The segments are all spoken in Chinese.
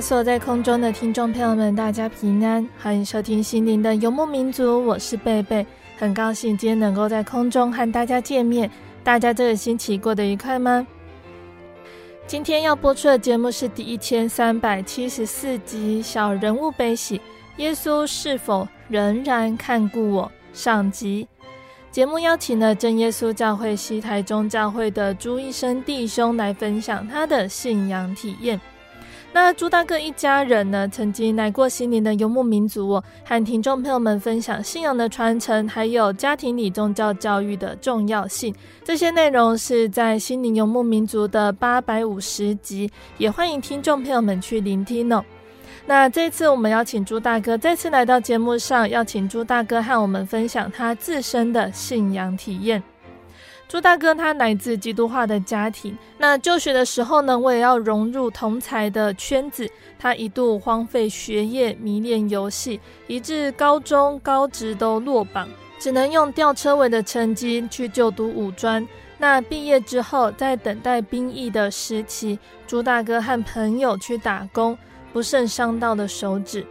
所有在空中的听众朋友们，大家平安，欢迎收听心灵的游牧民族，我是贝贝，很高兴今天能够在空中和大家见面。大家这个星期过得愉快吗？今天要播出的节目是第一千三百七十四集《小人物悲喜》，耶稣是否仍然看顾我？上集节目邀请了真耶稣教会西台中教会的朱一生弟兄来分享他的信仰体验。那朱大哥一家人呢，曾经来过西宁的游牧民族哦，和听众朋友们分享信仰的传承，还有家庭里宗教教育的重要性。这些内容是在西宁游牧民族的八百五十集，也欢迎听众朋友们去聆听哦。那这次我们邀请朱大哥再次来到节目上，邀请朱大哥和我们分享他自身的信仰体验。朱大哥他来自基督化的家庭，那就学的时候呢，我也要融入同才的圈子。他一度荒废学业，迷恋游戏，以致高中高职都落榜，只能用吊车尾的成绩去就读五专。那毕业之后，在等待兵役的时期，朱大哥和朋友去打工，不慎伤到了手指。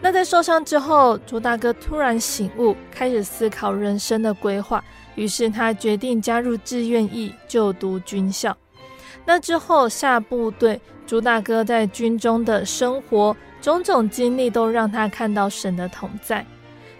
那在受伤之后，朱大哥突然醒悟，开始思考人生的规划。于是他决定加入志愿役，就读军校。那之后下部队，朱大哥在军中的生活种种经历，都让他看到神的同在。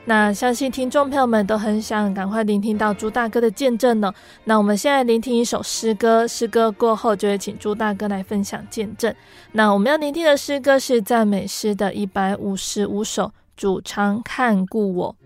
那相信听众朋友们都很想赶快聆听到朱大哥的见证呢。那我们现在聆听一首诗歌，诗歌过后就会请朱大哥来分享见证。那我们要聆听的诗歌是赞美诗的一百五十五首，主常看顾我。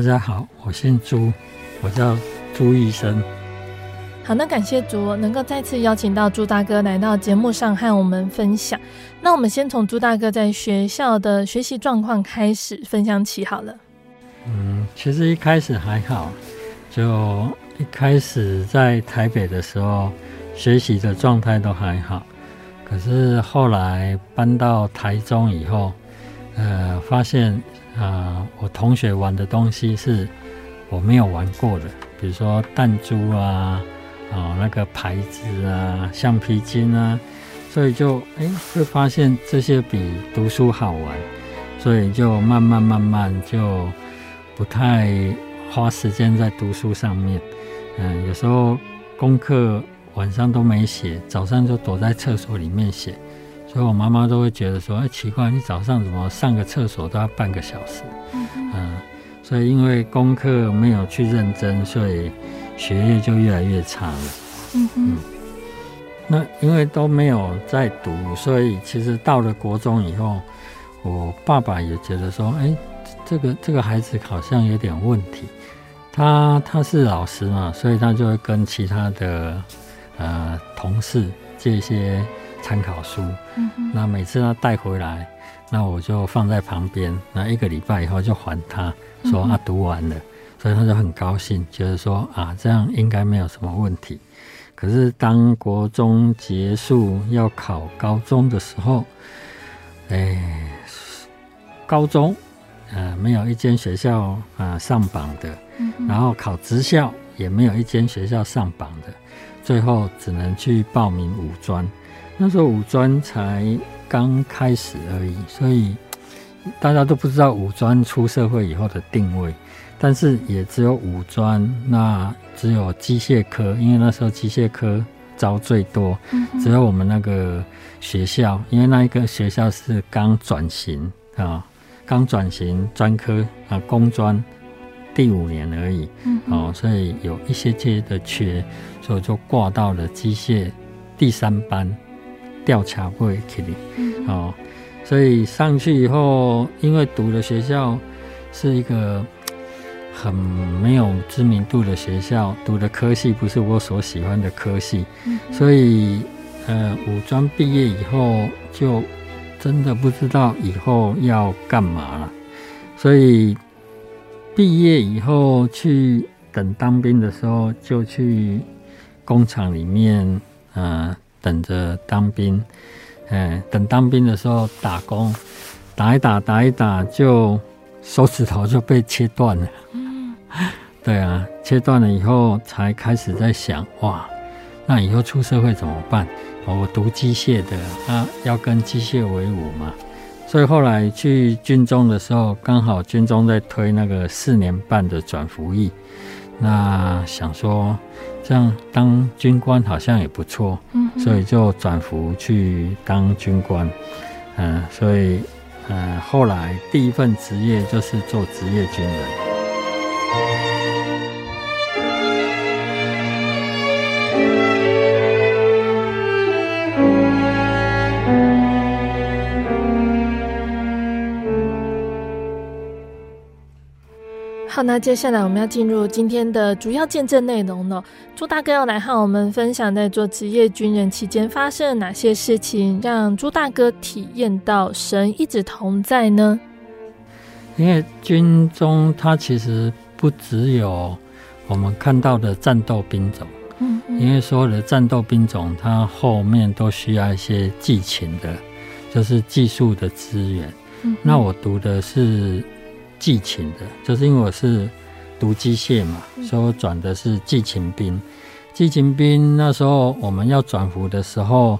大家好，我姓朱，我叫朱医生。好，那感谢朱能够再次邀请到朱大哥来到节目上和我们分享。那我们先从朱大哥在学校的学习状况开始分享起好了。嗯，其实一开始还好，就一开始在台北的时候，学习的状态都还好。可是后来搬到台中以后，呃，发现啊、呃，我同学玩的东西是我没有玩过的，比如说弹珠啊。哦，那个牌子啊，橡皮筋啊，所以就哎会发现这些比读书好玩，所以就慢慢慢慢就不太花时间在读书上面。嗯，有时候功课晚上都没写，早上就躲在厕所里面写，所以我妈妈都会觉得说，哎，奇怪，你早上怎么上个厕所都要半个小时？嗯，所以因为功课没有去认真，所以。学业就越来越差了。嗯嗯，那因为都没有在读，所以其实到了国中以后，我爸爸也觉得说，哎，这个这个孩子好像有点问题。他他是老师嘛，所以他就会跟其他的呃同事借一些参考书。那每次他带回来，那我就放在旁边。那一个礼拜以后就还他，说啊读完了。所以他就很高兴，觉得说啊，这样应该没有什么问题。可是当国中结束要考高中的时候，哎，高中呃没有一间学校啊、呃、上榜的，然后考职校也没有一间学校上榜的，最后只能去报名五专。那时候五专才刚开始而已，所以大家都不知道五专出社会以后的定位。但是也只有五专，那只有机械科，因为那时候机械科招最多。只有我们那个学校，因为那一个学校是刚转型啊，刚转型专科啊，工专第五年而已。哦，所以有一些些的缺，所以就挂到了机械第三班调查会去里。哦，所以上去以后，因为读的学校是一个。很没有知名度的学校，读的科系不是我所喜欢的科系，嗯、所以呃，武装毕业以后就真的不知道以后要干嘛了。所以毕业以后去等当兵的时候，就去工厂里面呃等着当兵。嗯、呃，等当兵的时候打工，打一打打一打，就手指头就被切断了。对啊，切断了以后才开始在想，哇，那以后出社会怎么办？我读机械的，啊，要跟机械为伍嘛。所以后来去军中的时候，刚好军中在推那个四年半的转服役，那想说这样当军官好像也不错，所以就转服去当军官。嗯，所以嗯，后来第一份职业就是做职业军人。好，那接下来我们要进入今天的主要见证内容了。朱大哥要来和我们分享，在做职业军人期间发生了哪些事情，让朱大哥体验到神一直同在呢？因为军中它其实不只有我们看到的战斗兵种，嗯，因为所有的战斗兵种，它后面都需要一些技勤的，就是技术的资源。嗯，那我读的是。技勤的，就是因为我是读机械嘛，所以我转的是技勤兵。技勤兵那时候我们要转服的时候，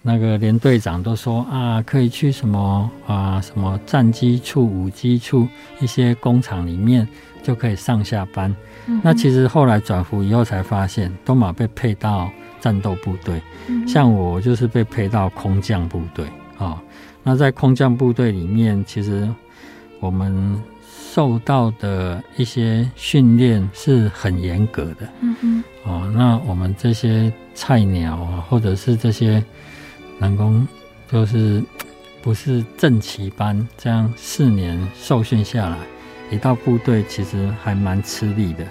那个连队长都说啊，可以去什么啊，什么战机处、武机处一些工厂里面就可以上下班。嗯、那其实后来转服以后才发现，都马被配到战斗部队。嗯、像我就是被配到空降部队啊。那在空降部队里面，其实我们。受到的一些训练是很严格的，嗯哼，哦，那我们这些菜鸟啊，或者是这些男工，就是不是正旗班，这样四年受训下来，一到部队其实还蛮吃力的。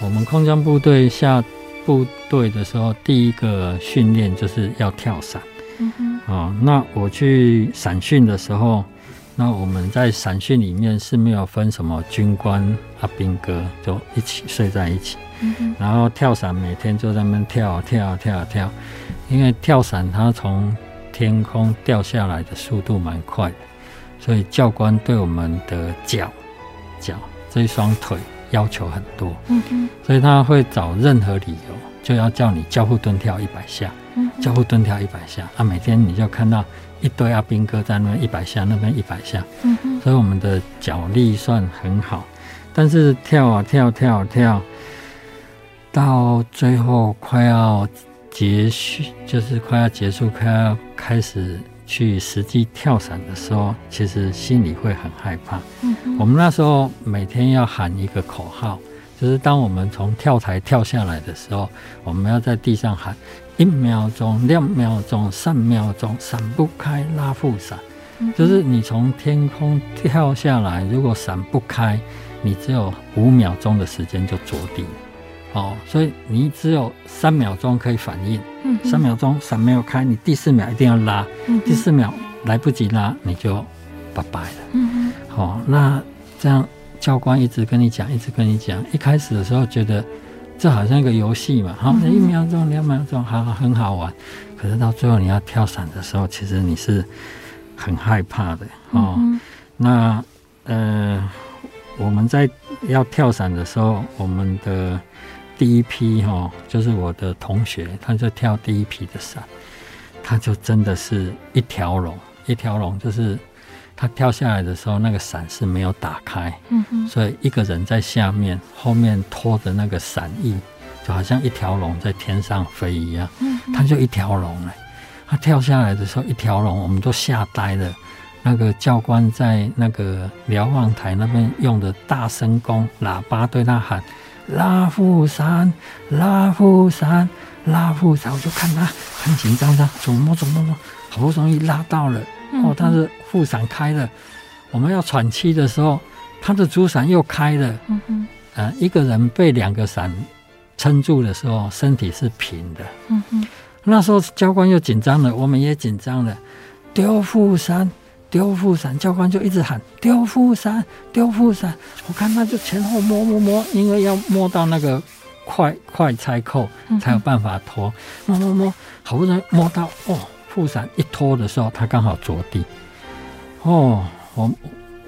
我们空降部队下部队的时候，第一个训练就是要跳伞。嗯哼。哦，那我去伞训的时候，那我们在伞训里面是没有分什么军官啊、兵哥，就一起睡在一起。嗯。然后跳伞每天就在那边跳跳跳跳，因为跳伞它从天空掉下来的速度蛮快的，所以教官对我们的脚脚这一双腿要求很多。嗯哼。所以他会找任何理由，就要叫你交互蹲跳一百下。嗯。交互蹲跳一百下啊，每天你就看到一堆阿兵哥在那边一百下，那边一百下。嗯。所以我们的脚力算很好，但是跳啊跳跳跳，到最后快要。结束就是快要结束，快要开始去实际跳伞的时候，其实心里会很害怕。嗯。我们那时候每天要喊一个口号，就是当我们从跳台跳下来的时候，我们要在地上喊一秒钟、两秒钟、三秒钟，闪不开拉副伞。嗯。就是你从天空跳下来，如果闪不开，你只有五秒钟的时间就着地。哦，所以你只有三秒钟可以反应，嗯，三秒钟伞没有开，你第四秒一定要拉，嗯，第四秒来不及拉，你就拜拜了，嗯，好，那这样教官一直跟你讲，一直跟你讲，一开始的时候觉得这好像一个游戏嘛，好，一秒钟、两秒钟，好，很好玩，可是到最后你要跳伞的时候，其实你是很害怕的，哦，那呃，我们在要跳伞的时候，我们的。第一批哈，就是我的同学，他就跳第一批的伞，他就真的是一条龙，一条龙，就是他跳下来的时候，那个伞是没有打开，嗯哼，所以一个人在下面，后面拖着那个伞翼，就好像一条龙在天上飞一样，嗯，他就一条龙哎，他跳下来的时候一条龙，我们都吓呆了。那个教官在那个瞭望台那边用的大声公喇叭对他喊。拉副伞，拉副伞，拉副伞，我就看他很紧张，他怎么怎么怎么，好不容易拉到了，哦，但是副伞开了，我们要喘气的时候，他的主伞又开了，嗯哼，呃，一个人被两个伞撑住的时候，身体是平的，嗯哼，那时候教官又紧张了，我们也紧张了，丢副伞。丢副伞，教官就一直喊丢副伞，丢副伞。我看他就前后摸摸摸，因为要摸到那个快快拆扣才有办法脱。摸摸摸，好不容易摸到哦，副伞一拖的时候，他刚好着地。哦，我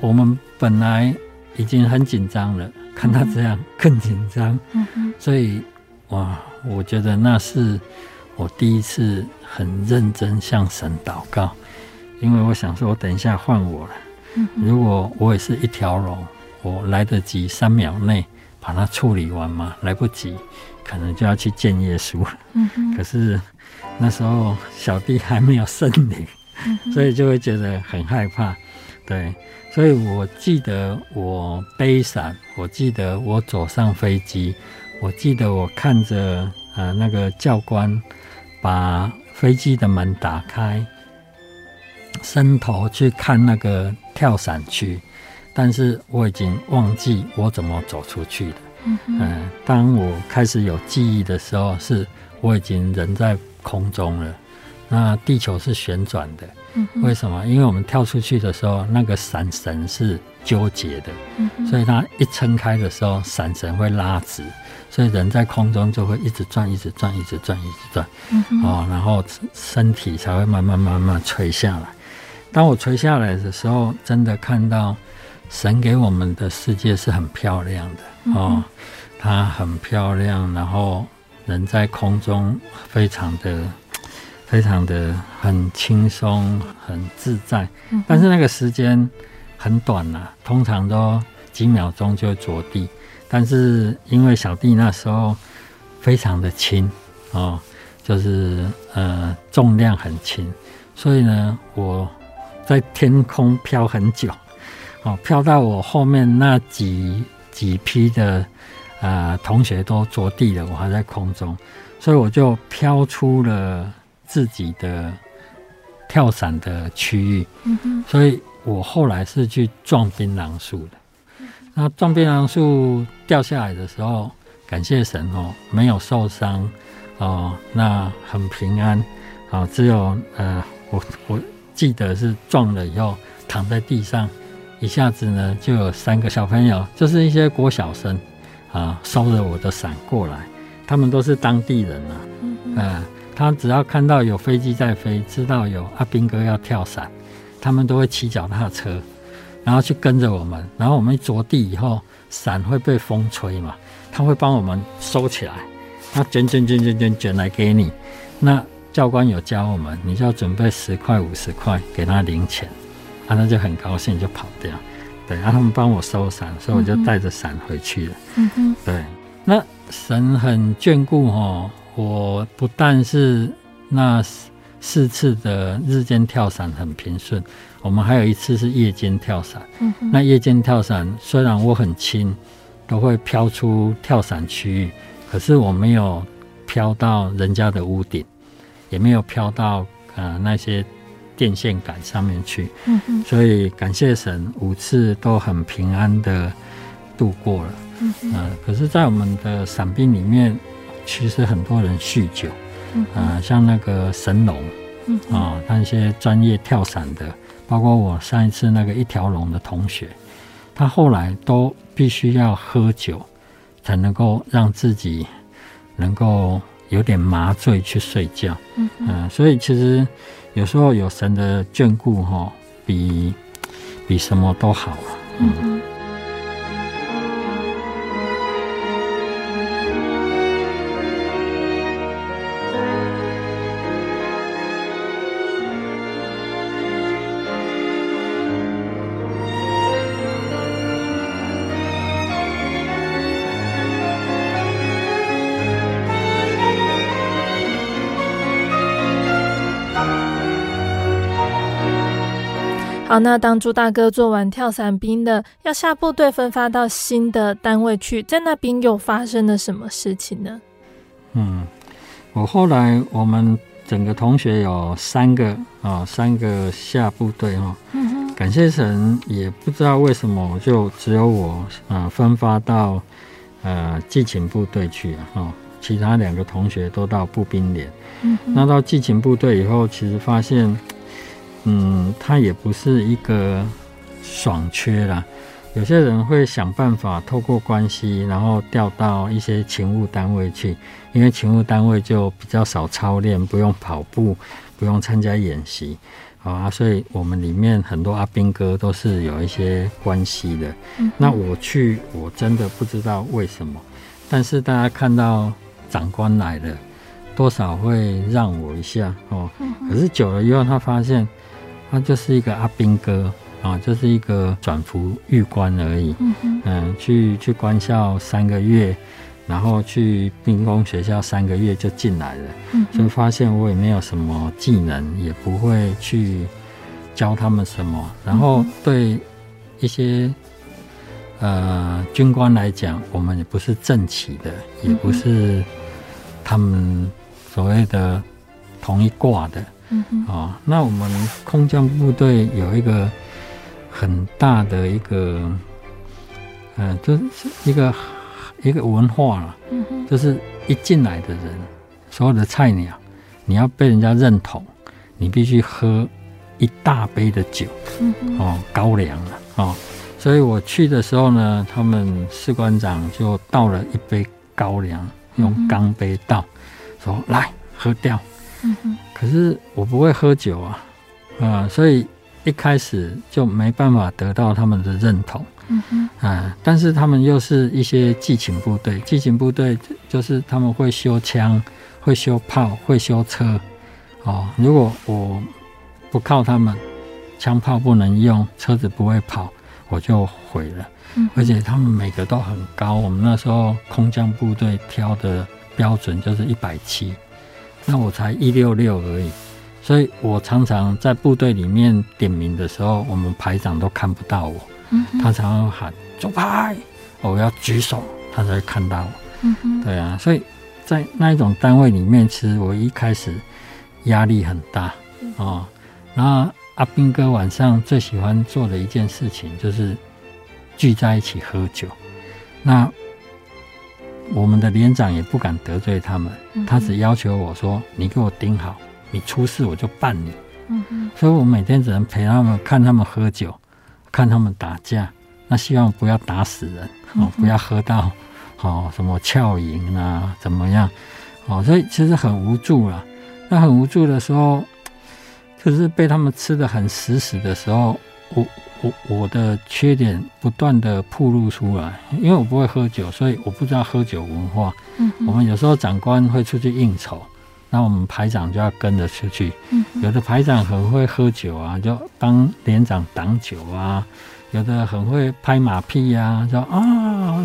我们本来已经很紧张了，看他这样更紧张。嗯嗯。所以哇，我觉得那是我第一次很认真向神祷告。因为我想说，我等一下换我了。如果我也是一条龙，我来得及三秒内把它处理完吗？来不及，可能就要去见耶稣了。可是那时候小弟还没有圣灵，所以就会觉得很害怕。对，所以我记得我背伞，我记得我走上飞机，我记得我看着呃那个教官把飞机的门打开。伸头去看那个跳伞区，但是我已经忘记我怎么走出去的。嗯、呃，当我开始有记忆的时候，是我已经人在空中了。那地球是旋转的。嗯，为什么？因为我们跳出去的时候，那个伞绳是纠结的。嗯，所以它一撑开的时候，伞绳会拉直，所以人在空中就会一直转，一直转，一直转，一直转。嗯，哦，然后身体才会慢慢慢慢垂下来。当我垂下来的时候，真的看到神给我们的世界是很漂亮的哦，它很漂亮，然后人在空中非常的、非常的很轻松、很自在。但是那个时间很短呐，通常都几秒钟就着地。但是因为小弟那时候非常的轻哦，就是呃重量很轻，所以呢我。在天空飘很久，哦，飘到我后面那几几批的啊、呃、同学都着地了，我还在空中，所以我就飘出了自己的跳伞的区域。所以我后来是去撞槟榔树的。那撞槟榔树掉下来的时候，感谢神哦，没有受伤哦，那很平安啊、哦。只有呃，我我记得是撞了以后躺在地上，一下子呢就有三个小朋友，就是一些国小生啊，收着我的伞过来。他们都是当地人啊，嗯，呃，他只要看到有飞机在飞，知道有阿兵哥要跳伞，他们都会骑脚踏车。然后去跟着我们，然后我们一着地以后，伞会被风吹嘛，他会帮我们收起来，他卷卷卷卷卷卷来给你。那教官有教我们，你就要准备十块五十块给他零钱，啊，他就很高兴就跑掉。对，然后他们帮我收伞，所以我就带着伞回去了。嗯哼，对，那神很眷顾哦，我不但是那四次的日间跳伞很平顺。我们还有一次是夜间跳伞，嗯，那夜间跳伞虽然我很轻，都会飘出跳伞区域，可是我没有飘到人家的屋顶，也没有飘到呃那些电线杆上面去，嗯，所以感谢神，五次都很平安的度过了，嗯，呃，可是，在我们的伞兵里面，其实很多人酗酒，嗯，呃，像那个神龙，嗯，啊，那些专业跳伞的。包括我上一次那个一条龙的同学，他后来都必须要喝酒，才能够让自己能够有点麻醉去睡觉。嗯嗯，所以其实有时候有神的眷顾，哈，比比什么都好。嗯。好，那当朱大哥做完跳伞兵的，要下部队分发到新的单位去，在那边又发生了什么事情呢？嗯，我后来我们整个同学有三个啊、哦，三个下部队哈、哦嗯，感谢神，也不知道为什么就只有我啊、呃、分发到呃祭勤部队去啊、哦，其他两个同学都到步兵连。嗯，那到祭勤部队以后，其实发现。嗯，他也不是一个爽缺啦。有些人会想办法透过关系，然后调到一些勤务单位去，因为勤务单位就比较少操练，不用跑步，不用参加演习，好啊。所以我们里面很多阿兵哥都是有一些关系的。那我去，我真的不知道为什么，但是大家看到长官来了，多少会让我一下哦。可是久了以后，他发现。他就是一个阿兵哥啊，就是一个转服狱官而已。嗯嗯，去去官校三个月，然后去兵工学校三个月就进来了。嗯，所以发现我也没有什么技能，也不会去教他们什么。然后对一些呃军官来讲，我们也不是正旗的，也不是他们所谓的同一挂的。嗯哦，那我们空降部队有一个很大的一个，嗯、呃，就是一个一个文化了。嗯哼，就是一进来的人，所有的菜鸟，你要被人家认同，你必须喝一大杯的酒。嗯哼，哦，高粱了哦，所以我去的时候呢，他们士官长就倒了一杯高粱，用钢杯倒，说来喝掉。嗯可是我不会喝酒啊，啊、呃，所以一开始就没办法得到他们的认同。嗯哼，啊、呃，但是他们又是一些技勤部队，技勤部队就是他们会修枪、会修炮、会修车。哦，如果我不靠他们，枪炮不能用，车子不会跑，我就毁了。嗯，而且他们每个都很高，我们那时候空降部队挑的标准就是一百七。那我才一六六而已，所以我常常在部队里面点名的时候，我们排长都看不到我。嗯，他常常喊左排，我要举手，他才会看到我。嗯，对啊，所以在那一种单位里面，其实我一开始压力很大哦。然后阿兵哥晚上最喜欢做的一件事情就是聚在一起喝酒。那我们的连长也不敢得罪他们，他只要求我说：“你给我盯好，你出事我就办你。”嗯嗯，所以我每天只能陪他们看他们喝酒，看他们打架。那希望不要打死人哦，不要喝到哦什么翘营啊，怎么样？哦，所以其实很无助了。那很无助的时候，就是被他们吃的很死死的时候，我我我的缺点不断的暴露出来，因为我不会喝酒，所以我不知道喝酒文化。嗯，我们有时候长官会出去应酬，那我们排长就要跟着出去。嗯，有的排长很会喝酒啊，就帮连长挡酒啊；有的很会拍马屁呀，说啊，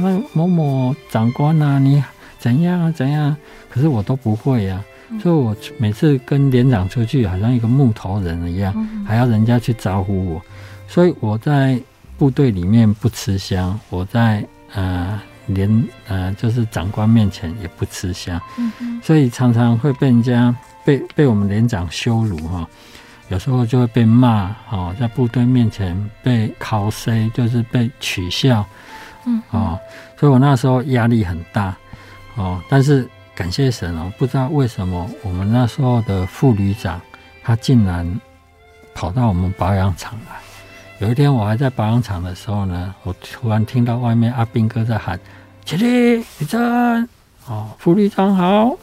那某某长官啊，你怎样怎样？可是我都不会呀。所以，我每次跟连长出去，好像一个木头人一样，还要人家去招呼我。所以我在部队里面不吃香，我在呃连呃就是长官面前也不吃香。所以常常会被人家被被我们连长羞辱哈，有时候就会被骂哦，在部队面前被考 C，就是被取笑。嗯，哦，所以我那时候压力很大哦，但是。感谢神哦！不知道为什么我们那时候的副旅长，他竟然跑到我们保养厂来。有一天我还在保养厂的时候呢，我突然听到外面阿斌哥在喊：“起立，立正！”哦，副旅长好！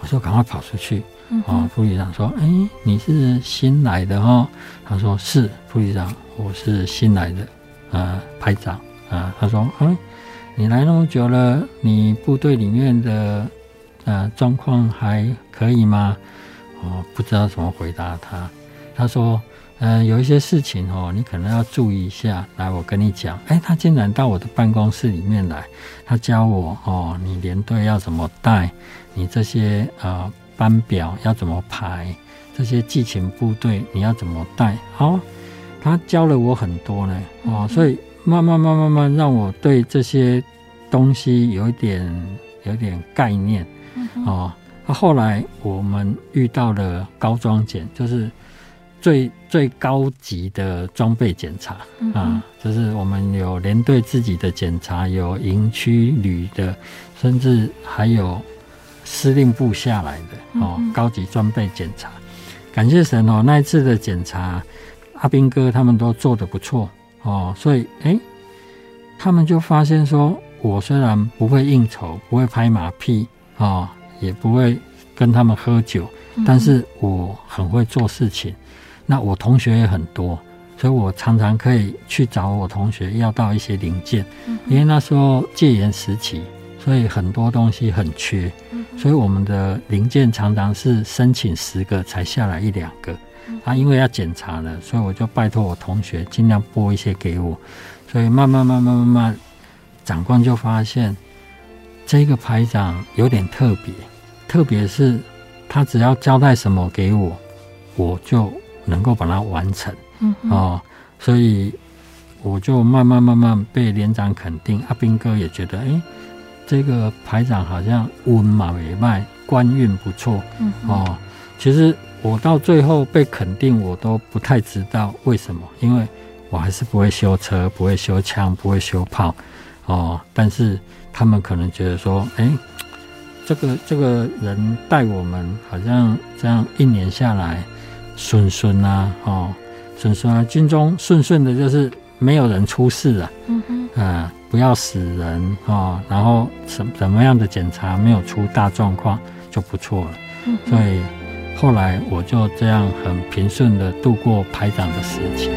我说赶快跑出去。哦，副旅长说：“哎，你是新来的哦？”他说：“是，副旅长，我是新来的，呃，排长啊。呃”他说：“哎，你来那么久了，你部队里面的。”呃，状况还可以吗？哦，不知道怎么回答他。他说：“嗯、呃，有一些事情哦，你可能要注意一下。来，我跟你讲。哎，他竟然到我的办公室里面来，他教我哦，你连队要怎么带，你这些呃班表要怎么排，这些地勤部队你要怎么带。哦，他教了我很多呢。哦，所以慢慢慢慢慢让我对这些东西有一点有一点概念。”哦，那后来我们遇到了高装检，就是最最高级的装备检查啊，就是我们有连队自己的检查，有营区旅的，甚至还有司令部下来的哦，高级装备检查。感谢神哦，那一次的检查，阿兵哥他们都做得不错哦，所以哎，他们就发现说，我虽然不会应酬，不会拍马屁哦。也不会跟他们喝酒，但是我很会做事情。那我同学也很多，所以我常常可以去找我同学要到一些零件。因为那时候戒严时期，所以很多东西很缺，所以我们的零件常常是申请十个才下来一两个。啊，因为要检查了，所以我就拜托我同学尽量拨一些给我。所以慢慢慢慢慢慢，长官就发现这个排长有点特别。特别是他只要交代什么给我，我就能够把它完成。嗯哦，所以我就慢慢慢慢被连长肯定。阿兵哥也觉得，哎，这个排长好像温马尾脉，官运不错。嗯哦，其实我到最后被肯定，我都不太知道为什么，因为我还是不会修车，不会修枪，不会修炮。哦，但是他们可能觉得说，哎。这个这个人带我们，好像这样一年下来，顺顺啊，哦，顺顺啊，军中顺顺的，就是没有人出事啊，嗯哼，啊、呃，不要死人哦，然后什怎么样的检查没有出大状况就不错了，嗯，所以后来我就这样很平顺的度过排长的时期。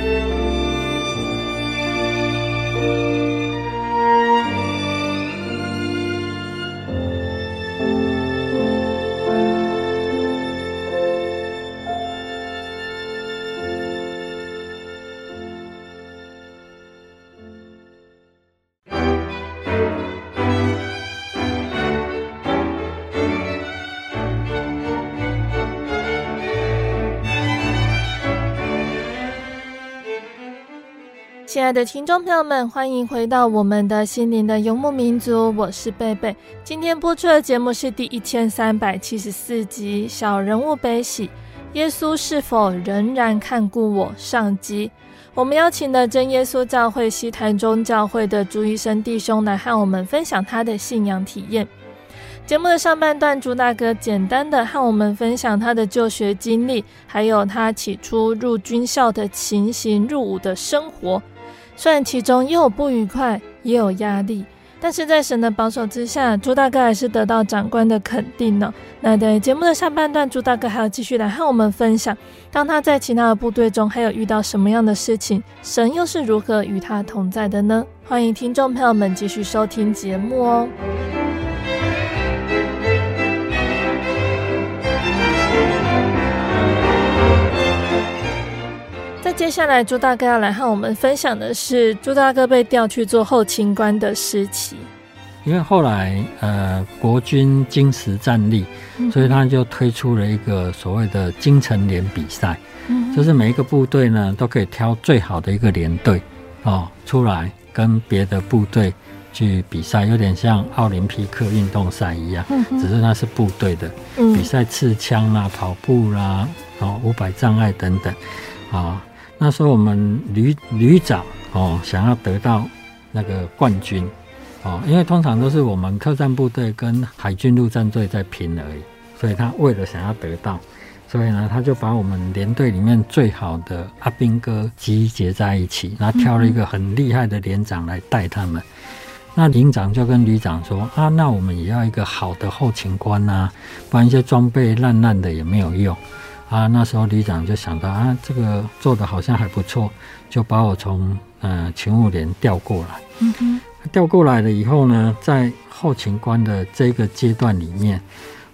的听众朋友们，欢迎回到我们的心灵的游牧民族，我是贝贝。今天播出的节目是第一千三百七十四集《小人物悲喜》，耶稣是否仍然看顾我？上集，我们邀请了真耶稣教会西台中教会的朱医生弟兄来和我们分享他的信仰体验。节目的上半段，朱大哥简单的和我们分享他的就学经历，还有他起初入军校的情形、入伍的生活。虽然其中又有不愉快，也有压力。但是在神的保守之下，朱大哥还是得到长官的肯定呢。那在节目的下半段，朱大哥还要继续来和我们分享，当他在其他的部队中还有遇到什么样的事情，神又是如何与他同在的呢？欢迎听众朋友们继续收听节目哦。接下来，朱大哥要来和我们分享的是朱大哥被调去做后勤官的时期。因为后来，呃，国军精实战力，所以他就推出了一个所谓的精诚连比赛，嗯，就是每一个部队呢都可以挑最好的一个连队哦出来跟别的部队去比赛，有点像奥林匹克运动赛一样，嗯，只是那是部队的比赛，刺枪啦、跑步啦、哦五百障碍等等，啊、哦。那时候我们旅旅长哦，想要得到那个冠军哦，因为通常都是我们特战部队跟海军陆战队在拼而已，所以他为了想要得到，所以呢，他就把我们连队里面最好的阿兵哥集结在一起，然后挑了一个很厉害的连长来带他们。那营长就跟旅长说啊，那我们也要一个好的后勤官啊，不然一些装备烂烂的也没有用。啊，那时候旅长就想到啊，这个做的好像还不错，就把我从呃勤务连调过来。嗯哼，调过来了以后呢，在后勤官的这个阶段里面，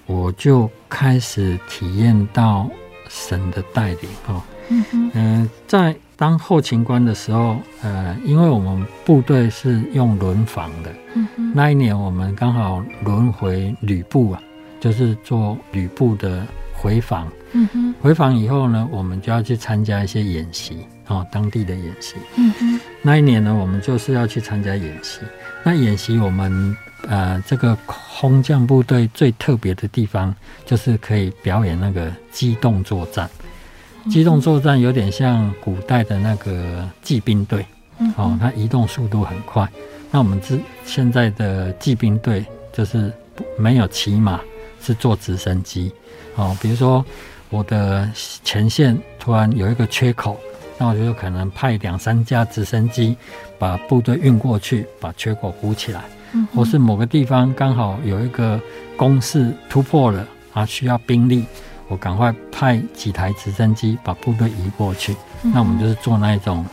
我就开始体验到神的带领哦。嗯哼，嗯、呃，在当后勤官的时候，呃，因为我们部队是用轮防的，嗯哼，那一年我们刚好轮回旅部啊，就是做旅部的。回访，嗯哼，回访以后呢，我们就要去参加一些演习，哦，当地的演习，嗯哼。那一年呢，我们就是要去参加演习。那演习，我们呃，这个空降部队最特别的地方，就是可以表演那个机动作战。机动作战有点像古代的那个骑兵队，哦，它移动速度很快。那我们之现在的骑兵队就是没有骑马，是坐直升机。哦，比如说我的前线突然有一个缺口，那我就有可能派两三架直升机把部队运过去，把缺口补起来。嗯，或是某个地方刚好有一个攻势突破了啊，需要兵力，我赶快派几台直升机把部队移过去。嗯。那我们就是做那一种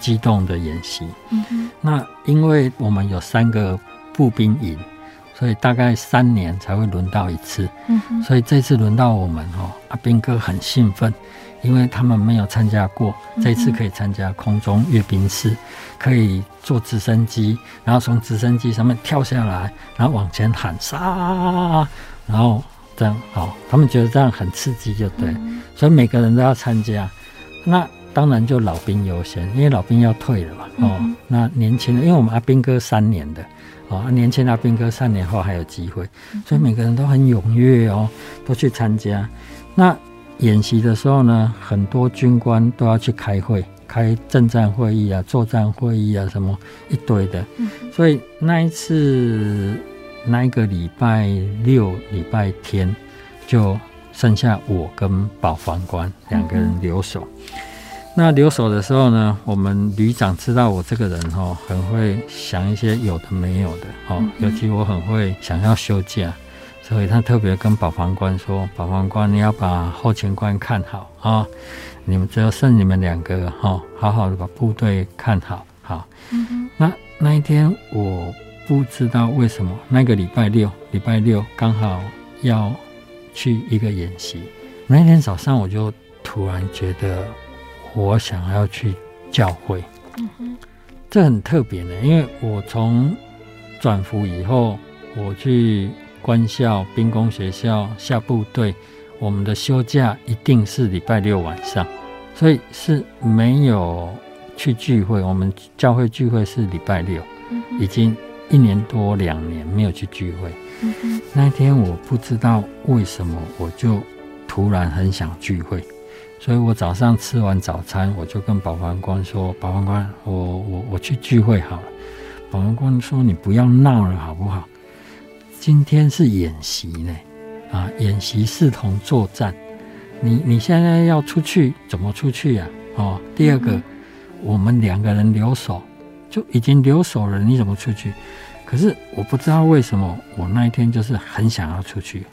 机动的演习。嗯，那因为我们有三个步兵营。所以大概三年才会轮到一次，嗯，所以这次轮到我们哦，阿兵哥很兴奋，因为他们没有参加过，这次可以参加空中阅兵式，可以坐直升机，然后从直升机上面跳下来，然后往前喊杀，然后这样哦，他们觉得这样很刺激，就对，所以每个人都要参加。那当然就老兵优先，因为老兵要退了嘛，哦，那年轻人，因为我们阿兵哥三年的。哦，年轻的兵哥三年后还有机会，所以每个人都很踊跃哦，都去参加。那演习的时候呢，很多军官都要去开会，开政战会议啊、作战会议啊，什么一堆的。所以那一次，那一个礼拜六、礼拜天，就剩下我跟保防官两个人留守。那留守的时候呢，我们旅长知道我这个人哦，很会想一些有的没有的哦，尤其我很会想要休假，所以他特别跟保防官说：“保防官，你要把后勤官看好啊，你们只有剩你们两个哈，好好的把部队看好。”好，那那一天我不知道为什么，那个礼拜六，礼拜六刚好要去一个演习，那天早上我就突然觉得。我想要去教会，嗯哼，这很特别的，因为我从转服以后，我去官校、兵工学校下部队，我们的休假一定是礼拜六晚上，所以是没有去聚会。我们教会聚会是礼拜六，已经一年多两年没有去聚会。嗯，那一天我不知道为什么，我就突然很想聚会。所以我早上吃完早餐，我就跟保安官说：“保安官，我我我去聚会好了。”保安官说：“你不要闹了，好不好？今天是演习呢，啊，演习视同作战。你你现在要出去，怎么出去呀？哦，第二个，我们两个人留守，就已经留守了，你怎么出去？可是我不知道为什么，我那一天就是很想要出去，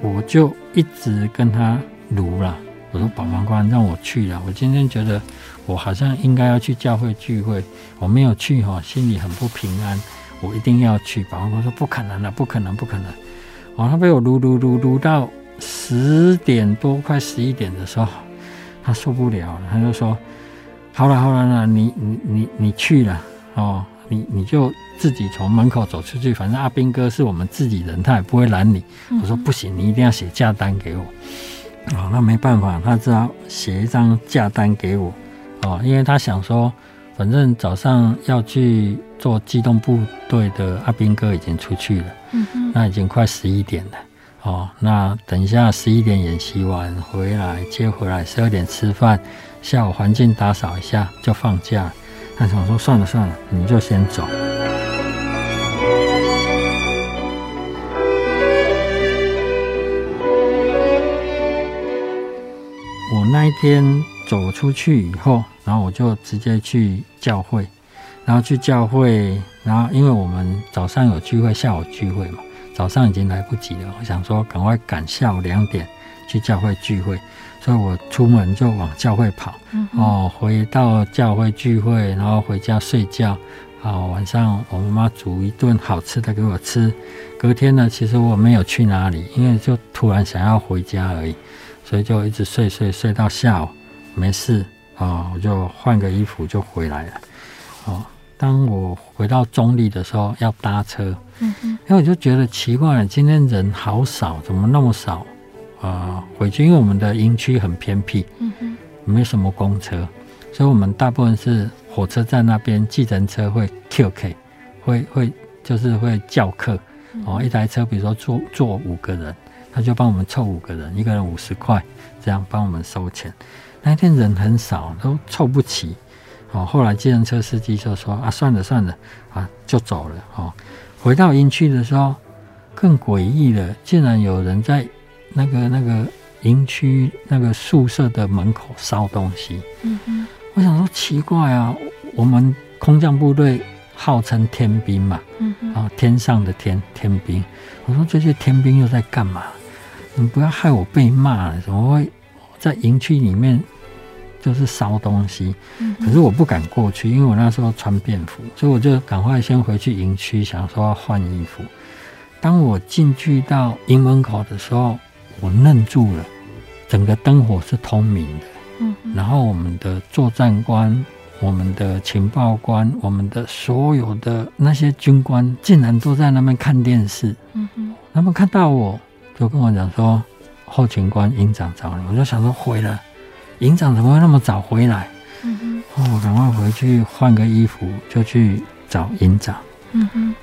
我就一直跟他卢了。我说保安官让我去了，我今天觉得。”我好像应该要去教会聚会，我没有去哈，心里很不平安。我一定要去。保安官说不可能了，不可能，不可能。哦，他被我撸撸撸撸到十点多，快十一点的时候，他受不了，他就说：“好了好了，那你你你你去了哦，你你就自己从门口走出去，反正阿斌哥是我们自己人，他也不会拦你。”我说：“不行，你一定要写假单给我。”哦，那没办法，他只好写一张假单给我。哦，因为他想说，反正早上要去做机动部队的阿兵哥已经出去了，嗯哼，那已经快十一点了。哦，那等一下十一点演习完回来接回来，十二点吃饭，下午环境打扫一下就放假。他想说算了算了，你就先走。那一天。走出去以后，然后我就直接去教会，然后去教会，然后因为我们早上有聚会，下午聚会嘛，早上已经来不及了。我想说赶快赶下午两点去教会聚会，所以我出门就往教会跑。哦，回到教会聚会，然后回家睡觉。好，晚上我妈妈煮一顿好吃的给我吃。隔天呢，其实我没有去哪里，因为就突然想要回家而已，所以就一直睡睡睡到下午。没事啊、哦，我就换个衣服就回来了。哦，当我回到中立的时候要搭车，嗯哼，因为我就觉得奇怪了，今天人好少，怎么那么少？啊、呃，回去，因为我们的营区很偏僻，嗯哼，没什么公车，所以我们大部分是火车站那边计程车会 QK，会会就是会叫客，哦，一台车比如说坐坐五个人，他就帮我们凑五个人，一个人五十块，这样帮我们收钱。那天人很少，都凑不齐。哦，后来计程车司机就说：“啊，算了算了，啊，就走了。”哦，回到营区的时候，更诡异了，竟然有人在那个那个营区那个宿舍的门口烧东西。嗯哼，我想说奇怪啊，我们空降部队号称天兵嘛，嗯哼，啊，天上的天天兵。我说这些天兵又在干嘛？你不要害我被骂了，怎么会？在营区里面就是烧东西，可是我不敢过去，因为我那时候穿便服，所以我就赶快先回去营区，想说要换衣服。当我进去到营门口的时候，我愣住了，整个灯火是通明的，嗯，然后我们的作战官、我们的情报官、我们的所有的那些军官，竟然都在那边看电视，嗯哼，他们看到我就跟我讲说。后勤官营长找你，我就想说回了，营长怎么会那么早回来？嗯哼，哦，赶快回去换个衣服，就去找营长。嗯哼，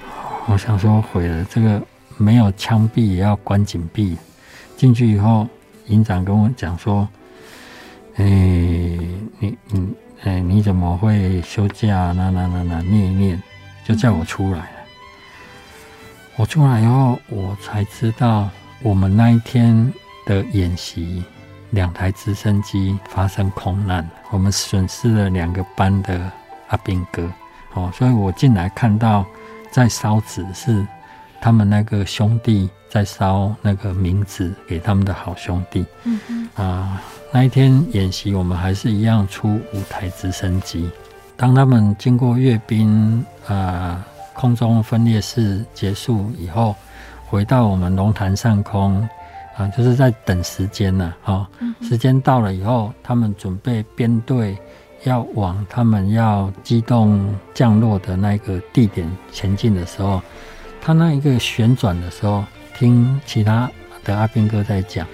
我想说回了，这个没有枪毙也要关紧闭。进去以后，营长跟我讲说：“哎，你你哎，你怎么会休假？那那那那念一念，就叫我出来了。嗯、我出来以后，我才知道我们那一天。的演习，两台直升机发生空难，我们损失了两个班的阿兵哥。哦，所以我进来看到在烧纸是他们那个兄弟在烧那个冥纸给他们的好兄弟。嗯嗯啊，那一天演习我们还是一样出五台直升机。当他们经过阅兵啊，空中分列式结束以后，回到我们龙潭上空。啊，就是在等时间呢，啊，时间到了以后，他们准备编队要往他们要机动降落的那个地点前进的时候，他那一个旋转的时候，听其他的阿兵哥在讲，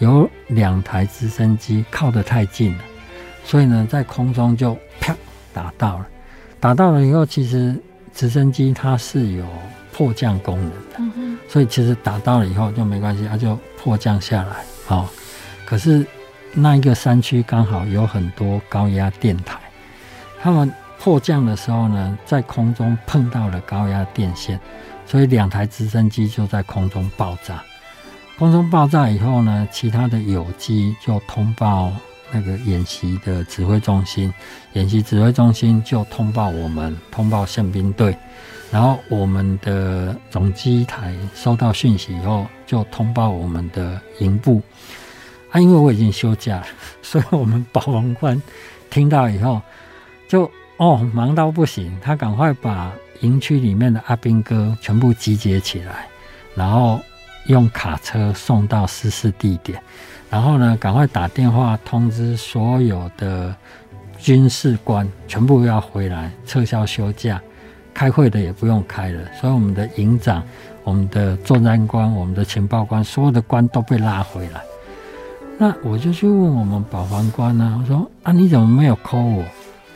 有两台直升机靠得太近了，所以呢，在空中就啪打到了，打到了以后，其实直升机它是有迫降功能的。所以其实打到了以后就没关系，它就迫降下来。好，可是那一个山区刚好有很多高压电台，他们迫降的时候呢，在空中碰到了高压电线，所以两台直升机就在空中爆炸。空中爆炸以后呢，其他的友机就通报那个演习的指挥中心，演习指挥中心就通报我们，通报宪兵队，然后我们的总机台收到讯息以后，就通报我们的营部。啊，因为我已经休假了，所以我们保防官听到以后，就哦忙到不行，他赶快把营区里面的阿兵哥全部集结起来，然后用卡车送到失事地点，然后呢，赶快打电话通知所有的军事官，全部要回来撤销休假，开会的也不用开了，所以我们的营长、我们的作战官、我们的情报官，所有的官都被拉回来。那我就去问我们保防官呢、啊，我说啊，你怎么没有 call 我？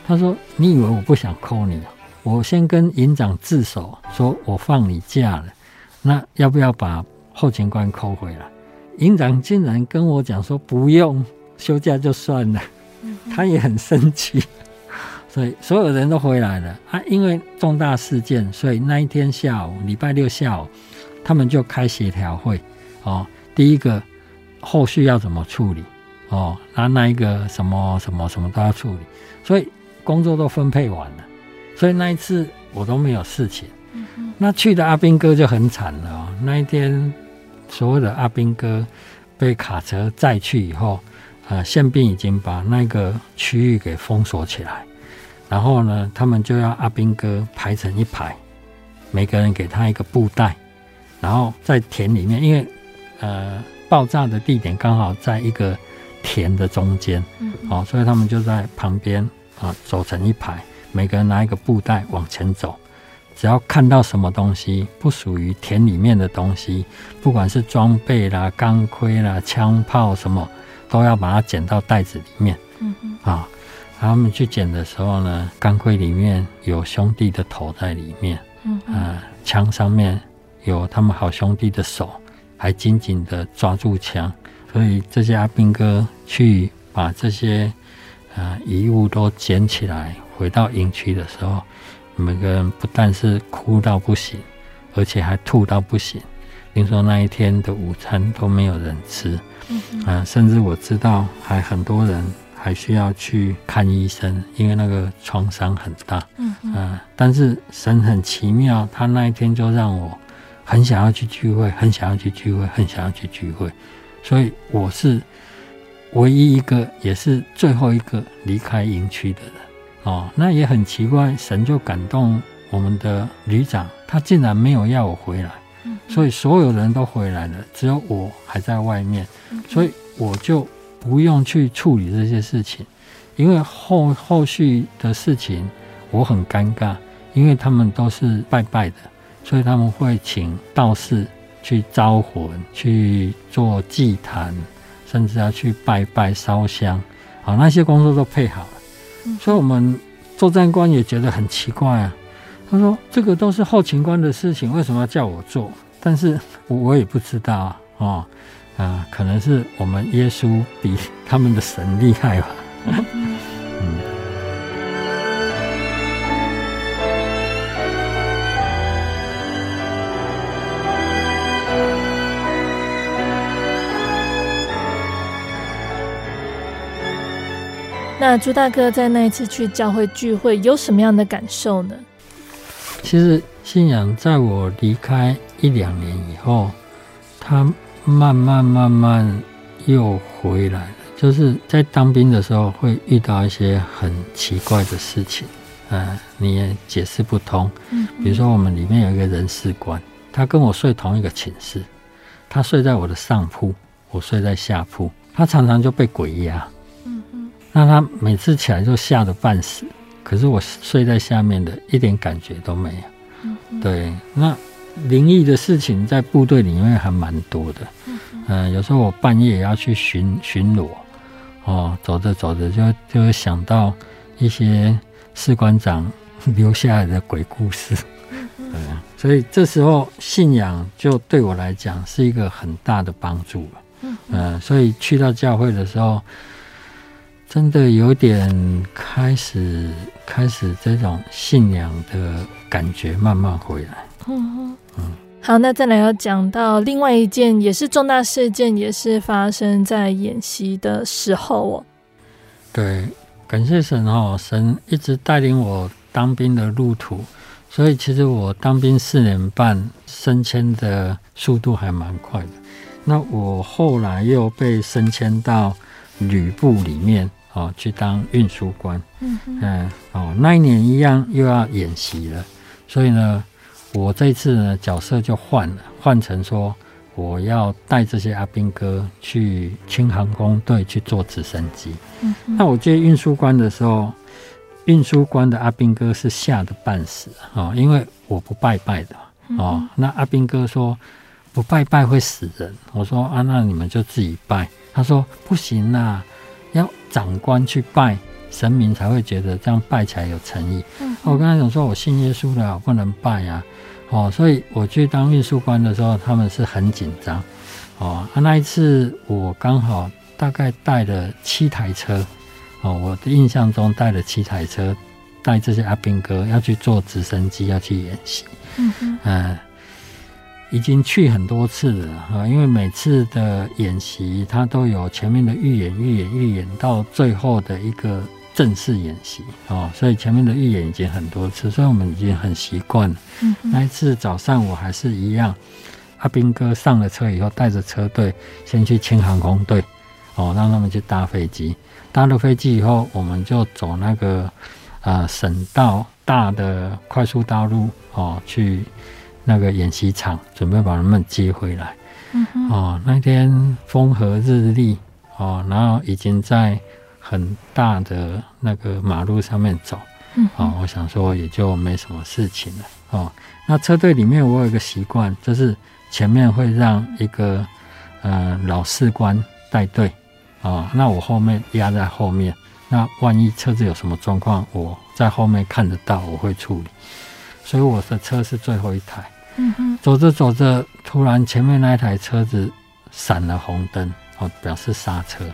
他说，你以为我不想 call 你？我先跟营长自首，说我放你假了，那要不要把后勤官 call 回来？营长竟然跟我讲说不用休假就算了，他也很生气，所以所有人都回来了啊，因为重大事件，所以那一天下午，礼拜六下午，他们就开协调会哦，第一个。后续要怎么处理？哦，那那一个什么什么什么都要处理，所以工作都分配完了，所以那一次我都没有事情。嗯、哼那去的阿兵哥就很惨了哦。那一天所有的阿兵哥被卡车载去以后，呃，宪兵已经把那个区域给封锁起来，然后呢，他们就要阿兵哥排成一排，每个人给他一个布袋，然后在田里面，因为呃。爆炸的地点刚好在一个田的中间，嗯哼，哦，所以他们就在旁边啊，走成一排，每个人拿一个布袋往前走。只要看到什么东西不属于田里面的东西，不管是装备啦、钢盔啦、枪炮什么，都要把它捡到袋子里面。嗯哼，啊，他们去捡的时候呢，钢盔里面有兄弟的头在里面，嗯哼，啊，枪上面有他们好兄弟的手。还紧紧的抓住枪，所以这些阿兵哥去把这些呃遗物都捡起来，回到营区的时候，每个人不但是哭到不行，而且还吐到不行。听说那一天的午餐都没有人吃，嗯甚至我知道还很多人还需要去看医生，因为那个创伤很大，嗯嗯、呃，但是神很奇妙，他那一天就让我。很想要去聚会，很想要去聚会，很想要去聚会，所以我是唯一一个，也是最后一个离开营区的人。哦。那也很奇怪，神就感动我们的旅长，他竟然没有要我回来，所以所有人都回来了，只有我还在外面，所以我就不用去处理这些事情，因为后后续的事情我很尴尬，因为他们都是拜拜的。所以他们会请道士去招魂，去做祭坛，甚至要去拜拜烧香，好，那些工作都配好了。嗯、所以我们作战官也觉得很奇怪啊。他说：“这个都是后勤官的事情，为什么要叫我做？”但是我也不知道啊，哦，啊，可能是我们耶稣比他们的神厉害吧。嗯。那朱大哥在那一次去教会聚会有什么样的感受呢？其实信仰在我离开一两年以后，他慢慢慢慢又回来了。就是在当兵的时候会遇到一些很奇怪的事情，啊，你也解释不通。嗯，比如说我们里面有一个人事官，他跟我睡同一个寝室，他睡在我的上铺，我睡在下铺，他常常就被鬼压。那他每次起来就吓得半死，可是我睡在下面的一点感觉都没有。对，那灵异的事情在部队里面还蛮多的。嗯，呃，有时候我半夜也要去巡巡逻，哦，走着走着就就会想到一些士官长留下来的鬼故事。嗯所以这时候信仰就对我来讲是一个很大的帮助了。嗯、呃，所以去到教会的时候，真的有点开始开始这种信仰的感觉慢慢回来。嗯嗯，好，那再来要讲到另外一件也是重大事件，也是发生在演习的时候哦。对，感谢神哦，神一直带领我当兵的路途，所以其实我当兵四年半，升迁的速度还蛮快的。那我后来又被升迁到旅部里面哦，去当运输官。嗯嗯哼，哦，那一年一样又要演习了，所以呢。我这次呢，角色就换了，换成说我要带这些阿兵哥去轻航空队去坐直升机。嗯，那我接运输官的时候，运输官的阿兵哥是吓得半死啊，因为我不拜拜的哦。嗯、那阿兵哥说不拜拜会死人，我说啊，那你们就自己拜。他说不行啦，要长官去拜神明才会觉得这样拜起来有诚意。嗯，我跟他讲说，我信耶稣的，我不能拜呀、啊。哦，所以我去当运输官的时候，他们是很紧张。哦，啊，那一次我刚好大概带了七台车，哦，我的印象中带了七台车，带这些阿兵哥要去坐直升机，要去演习。嗯哼，嗯，已经去很多次了啊，因为每次的演习，它都有前面的预演、预演、预演，到最后的一个。正式演习哦，所以前面的预演已经很多次，所以我们已经很习惯了。嗯，那一次早上我还是一样，阿兵哥上了车以后，带着车队先去清航空队哦，让他们去搭飞机。搭了飞机以后，我们就走那个啊、呃、省道大的快速道路哦，去那个演习场，准备把他们接回来。嗯，哦，那天风和日丽哦，然后已经在。很大的那个马路上面走，嗯，哦，我想说也就没什么事情了，哦。那车队里面我有一个习惯，就是前面会让一个呃老士官带队，哦，那我后面压在后面，那万一车子有什么状况，我在后面看得到，我会处理。所以我的车是最后一台，嗯哼，走着走着，突然前面那一台车子闪了红灯，哦，表示刹车。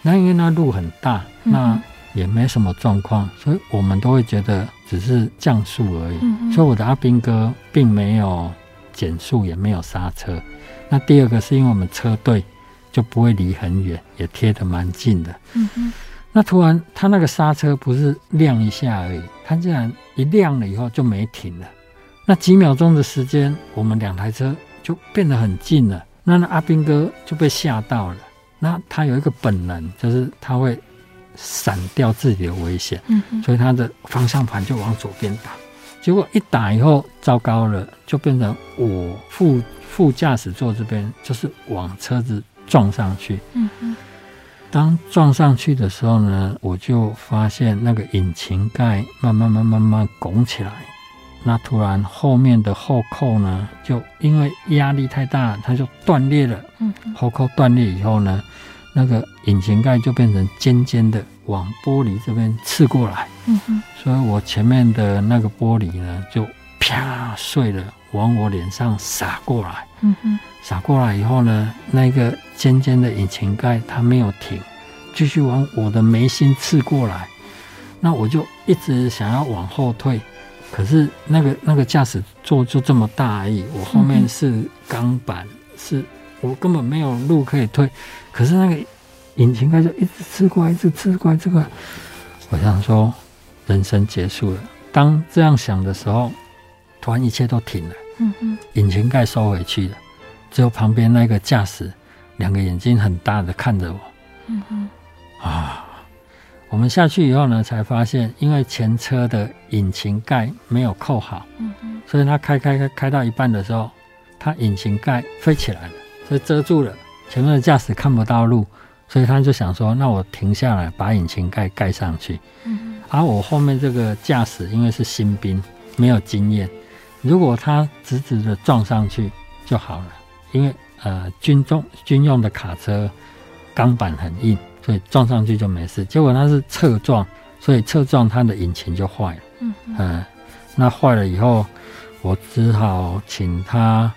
那因为那路很大，那也没什么状况，所以我们都会觉得只是降速而已。嗯、所以我的阿兵哥并没有减速，也没有刹车。那第二个是因为我们车队就不会离很远，也贴得蛮近的。嗯、哼那突然他那个刹车不是亮一下而已，他竟然一亮了以后就没停了。那几秒钟的时间，我们两台车就变得很近了。那那阿兵哥就被吓到了。那他有一个本能，就是他会闪掉自己的危险，嗯哼，所以他的方向盘就往左边打。结果一打以后，糟糕了，就变成我副副驾驶座这边就是往车子撞上去。当撞上去的时候呢，我就发现那个引擎盖慢慢慢慢慢拱起来。那突然后面的后扣呢，就因为压力太大，它就断裂了。嗯，后扣断裂以后呢，那个引擎盖就变成尖尖的，往玻璃这边刺过来。嗯哼，所以我前面的那个玻璃呢，就啪碎了，往我脸上洒过来。嗯哼，洒过来以后呢，那个尖尖的引擎盖它没有停，继续往我的眉心刺过来。那我就一直想要往后退。可是那个那个驾驶座就这么大而已，我后面是钢板，是我根本没有路可以退。可是那个引擎盖就一直吃过来，一直吃过来，这个我想说，人生结束了。当这样想的时候，突然一切都停了。嗯嗯，引擎盖收回去了，只有旁边那个驾驶两个眼睛很大的看着我。嗯嗯，啊。我们下去以后呢，才发现，因为前车的引擎盖没有扣好，所以它开开开开到一半的时候，它引擎盖飞起来了，所以遮住了前面的驾驶看不到路，所以他就想说，那我停下来把引擎盖盖上去，而我后面这个驾驶因为是新兵，没有经验，如果他直直的撞上去就好了，因为呃军中军用的卡车钢板很硬。所以撞上去就没事，结果他是侧撞，所以侧撞他的引擎就坏了。嗯，嗯，那坏了以后，我只好请他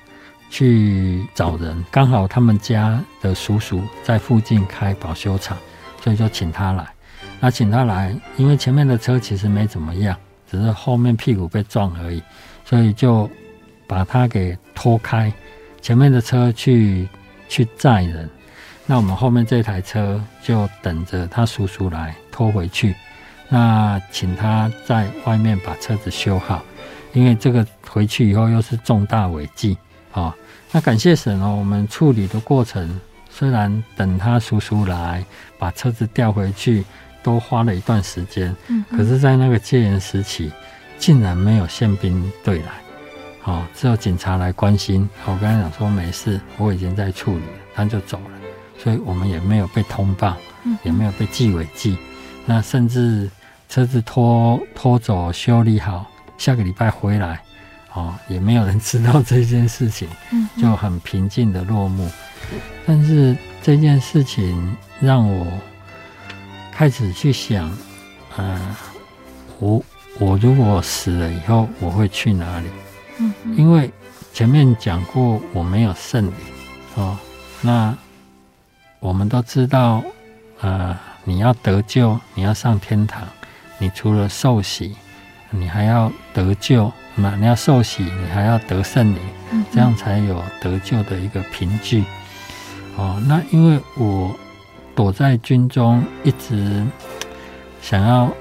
去找人，刚好他们家的叔叔在附近开保修厂，所以就请他来。那请他来，因为前面的车其实没怎么样，只是后面屁股被撞而已，所以就把他给拖开，前面的车去去载人。那我们后面这台车就等着他叔叔来拖回去。那请他在外面把车子修好，因为这个回去以后又是重大违纪啊。那感谢神哦，我们处理的过程虽然等他叔叔来把车子调回去。都花了一段时间，嗯可是，在那个戒严时期，竟然没有宪兵队来，哦，只有警察来关心。我跟他讲说没事，我已经在处理了，他就走了，所以我们也没有被通报，也没有被记违纪。那甚至车子拖拖走修理好，下个礼拜回来，哦，也没有人知道这件事情，就很平静的落幕。但是这件事情让我。开始去想，嗯，我我如果死了以后，我会去哪里？嗯，因为前面讲过我没有圣灵哦。那我们都知道，呃，你要得救，你要上天堂，你除了受洗，你还要得救，那你要受洗，你还要得圣灵，这样才有得救的一个凭据。哦，那因为我。躲在军中，一直想要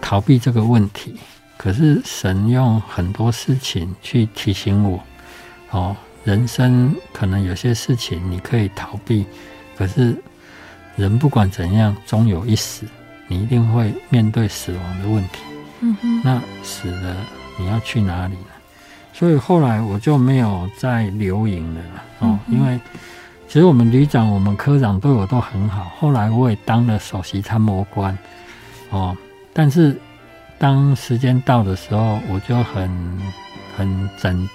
逃避这个问题，可是神用很多事情去提醒我：哦，人生可能有些事情你可以逃避，可是人不管怎样，终有一死，你一定会面对死亡的问题。嗯哼，那死了你要去哪里呢？所以后来我就没有再留营了哦，因为。其实我们旅长、我们科长对我都很好。后来我也当了首席参谋官，哦，但是当时间到的时候，我就很很整、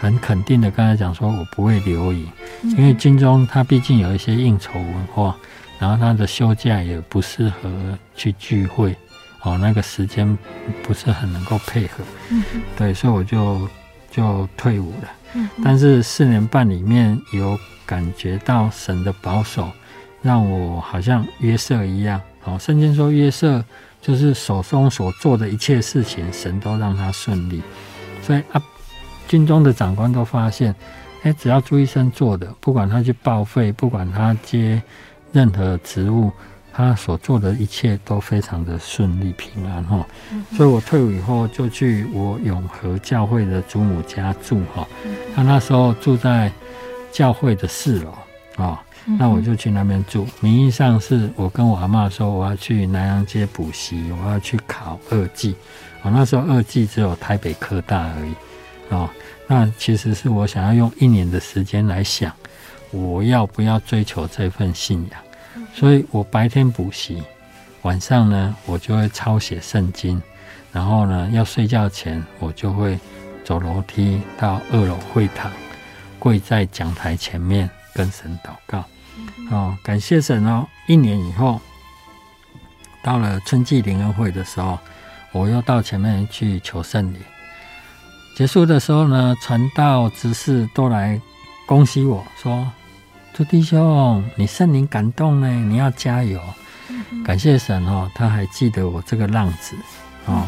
很肯定的刚才讲说，我不会留营，因为军中他毕竟有一些应酬文化，然后他的休假也不适合去聚会，哦，那个时间不是很能够配合，对，所以我就就退伍了。但是四年半里面有。感觉到神的保守，让我好像约瑟一样。哦，圣经说约瑟就是手中所做的一切事情，神都让他顺利。所以啊，军中的长官都发现，哎，只要朱医生做的，不管他去报废，不管他接任何职务，他所做的一切都非常的顺利平安哈。所以我退伍以后就去我永和教会的祖母家住哈。他那时候住在。教会的四楼啊，那我就去那边住。名义上是我跟我阿妈说，我要去南洋街补习，我要去考二技。我那时候二技只有台北科大而已哦。那其实是我想要用一年的时间来想，我要不要追求这份信仰。所以我白天补习，晚上呢我就会抄写圣经，然后呢要睡觉前我就会走楼梯到二楼会堂。跪在讲台前面跟神祷告，哦，感谢神哦！一年以后，到了春季灵恩会的时候，我又到前面去求圣灵。结束的时候呢，传道执事都来恭喜我说：“朱弟兄，你圣灵感动呢，你要加油。”感谢神哦，他还记得我这个浪子哦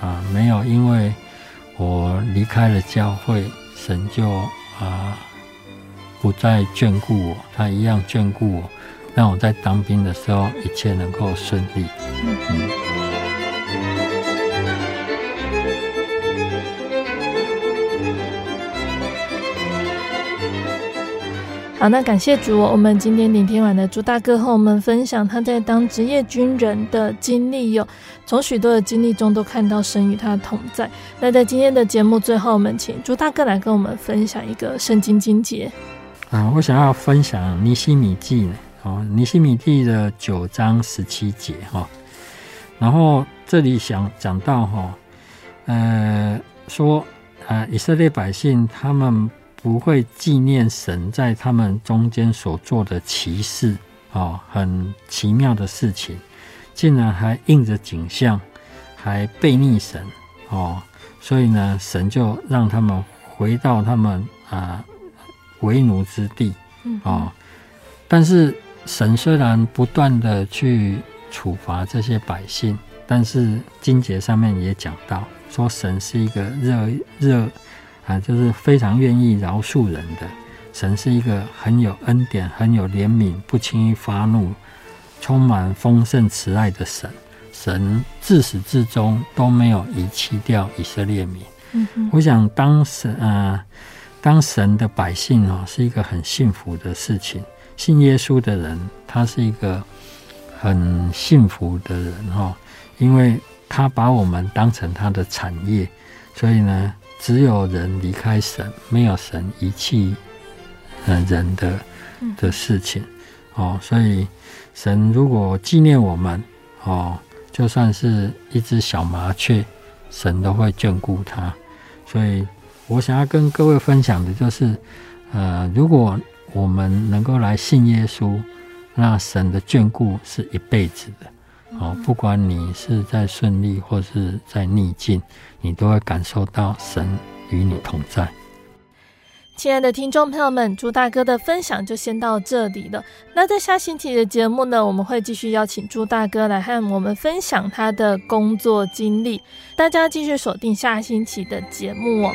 啊，没有因为我离开了教会，神就。啊，不再眷顾我，他一样眷顾我，让我在当兵的时候一切能够顺利。嗯。好，那感谢主，我们今天聆听完的朱大哥和我们分享他在当职业军人的经历哟。从许多的经历中都看到神与他同在。那在今天的节目最后，我们请朱大哥来跟我们分享一个圣经经节。啊，我想要分享尼希米记呢，哦，尼希米记的九章十七节哈。然后这里想讲到哈，呃，说啊，以色列百姓他们不会纪念神在他们中间所做的奇事哦，很奇妙的事情。竟然还应着景象，还背逆神哦，所以呢，神就让他们回到他们啊为奴之地，嗯哦，但是神虽然不断的去处罚这些百姓，但是经节上面也讲到，说神是一个热热啊，就是非常愿意饶恕人的，神是一个很有恩典、很有怜悯、不轻易发怒、充满丰盛慈爱的神。神自始至终都没有遗弃掉以色列民。嗯嗯，我想当神呃，当神的百姓哦，是一个很幸福的事情。信耶稣的人，他是一个很幸福的人哦，因为他把我们当成他的产业，所以呢，只有人离开神，没有神遗弃呃人的的事情哦。所以神如果纪念我们哦。就算是一只小麻雀，神都会眷顾它。所以我想要跟各位分享的就是，呃，如果我们能够来信耶稣，那神的眷顾是一辈子的。哦，不管你是在顺利或是在逆境，你都会感受到神与你同在。亲爱的听众朋友们，朱大哥的分享就先到这里了。那在下星期的节目呢，我们会继续邀请朱大哥来和我们分享他的工作经历。大家继续锁定下星期的节目哦。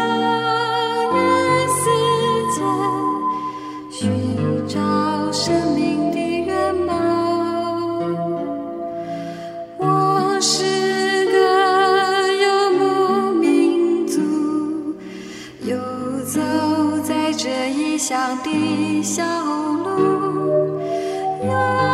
乡的小路，有。